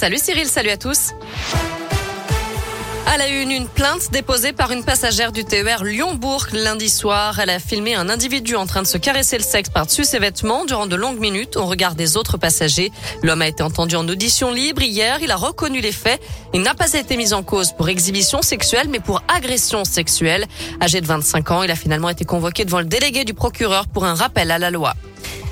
Salut Cyril, salut à tous. À la une, une plainte déposée par une passagère du TER Lyon-Bourg lundi soir. Elle a filmé un individu en train de se caresser le sexe par-dessus ses vêtements durant de longues minutes au regard des autres passagers. L'homme a été entendu en audition libre hier. Il a reconnu les faits. Il n'a pas été mis en cause pour exhibition sexuelle, mais pour agression sexuelle. Âgé de 25 ans, il a finalement été convoqué devant le délégué du procureur pour un rappel à la loi.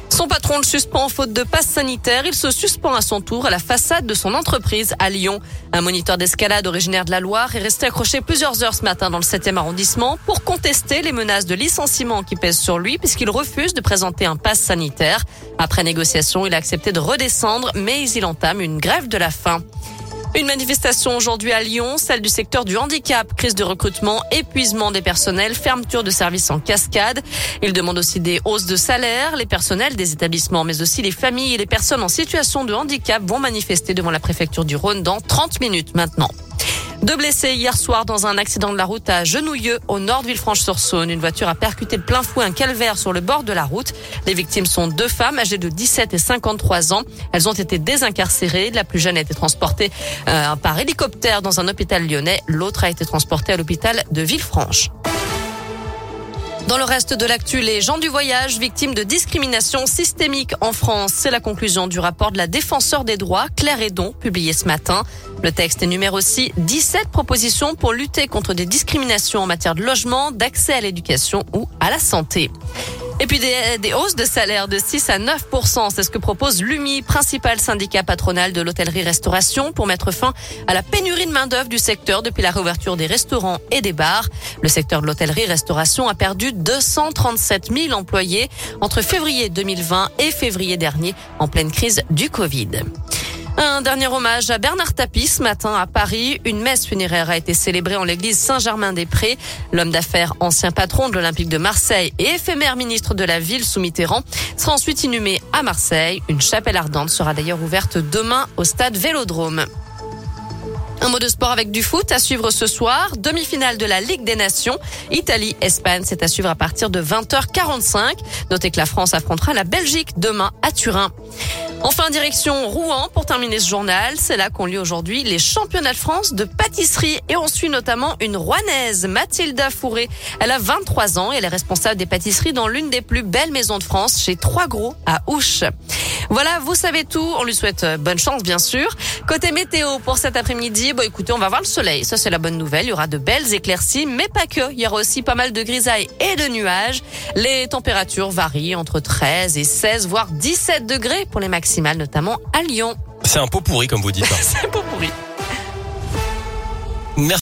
Son patron le suspend en faute de passe sanitaire. Il se suspend à son tour à la façade de son entreprise à Lyon. Un moniteur d'escalade originaire de la Loire est resté accroché plusieurs heures ce matin dans le 7e arrondissement pour contester les menaces de licenciement qui pèsent sur lui puisqu'il refuse de présenter un passe sanitaire. Après négociation, il a accepté de redescendre, mais il entame une grève de la faim. Une manifestation aujourd'hui à Lyon, celle du secteur du handicap, crise de recrutement, épuisement des personnels, fermeture de services en cascade. Il demande aussi des hausses de salaire. Les personnels des établissements, mais aussi les familles et les personnes en situation de handicap vont manifester devant la préfecture du Rhône dans 30 minutes maintenant. Deux blessés hier soir dans un accident de la route à Genouilleux, au nord de Villefranche-sur-Saône. Une voiture a percuté de plein fouet un calvaire sur le bord de la route. Les victimes sont deux femmes âgées de 17 et 53 ans. Elles ont été désincarcérées. La plus jeune a été transportée euh, par hélicoptère dans un hôpital lyonnais. L'autre a été transportée à l'hôpital de Villefranche. Dans le reste de l'actu, les gens du voyage victimes de discrimination systémique en France. C'est la conclusion du rapport de la défenseur des droits, Claire Edon, publié ce matin. Le texte énumère aussi 17 propositions pour lutter contre des discriminations en matière de logement, d'accès à l'éducation ou à la santé. Et puis des, hausses de salaire de 6 à 9 c'est ce que propose l'UMI, principal syndicat patronal de l'hôtellerie-restauration, pour mettre fin à la pénurie de main-d'œuvre du secteur depuis la réouverture des restaurants et des bars. Le secteur de l'hôtellerie-restauration a perdu 237 000 employés entre février 2020 et février dernier, en pleine crise du Covid. Un dernier hommage à Bernard Tapie ce matin à Paris. Une messe funéraire a été célébrée en l'église Saint-Germain-des-Prés. L'homme d'affaires, ancien patron de l'Olympique de Marseille et éphémère ministre de la ville sous Mitterrand, sera ensuite inhumé à Marseille. Une chapelle ardente sera d'ailleurs ouverte demain au stade Vélodrome. Un mot de sport avec du foot à suivre ce soir. Demi-finale de la Ligue des Nations. Italie-Espagne, c'est à suivre à partir de 20h45. Notez que la France affrontera la Belgique demain à Turin. Enfin, direction Rouen pour terminer ce journal. C'est là qu'ont lieu aujourd'hui les championnats de France de pâtisserie et on suit notamment une Rouennaise, Mathilda Fourré. Elle a 23 ans et elle est responsable des pâtisseries dans l'une des plus belles maisons de France chez Trois Gros à Ouche. Voilà, vous savez tout. On lui souhaite euh, bonne chance, bien sûr. Côté météo pour cet après-midi, bon, écoutez, on va voir le soleil. Ça, c'est la bonne nouvelle. Il y aura de belles éclaircies, mais pas que. Il y aura aussi pas mal de grisailles et de nuages. Les températures varient entre 13 et 16, voire 17 degrés pour les maximales, notamment à Lyon. C'est un pot pourri, comme vous dites. c'est un pot pourri.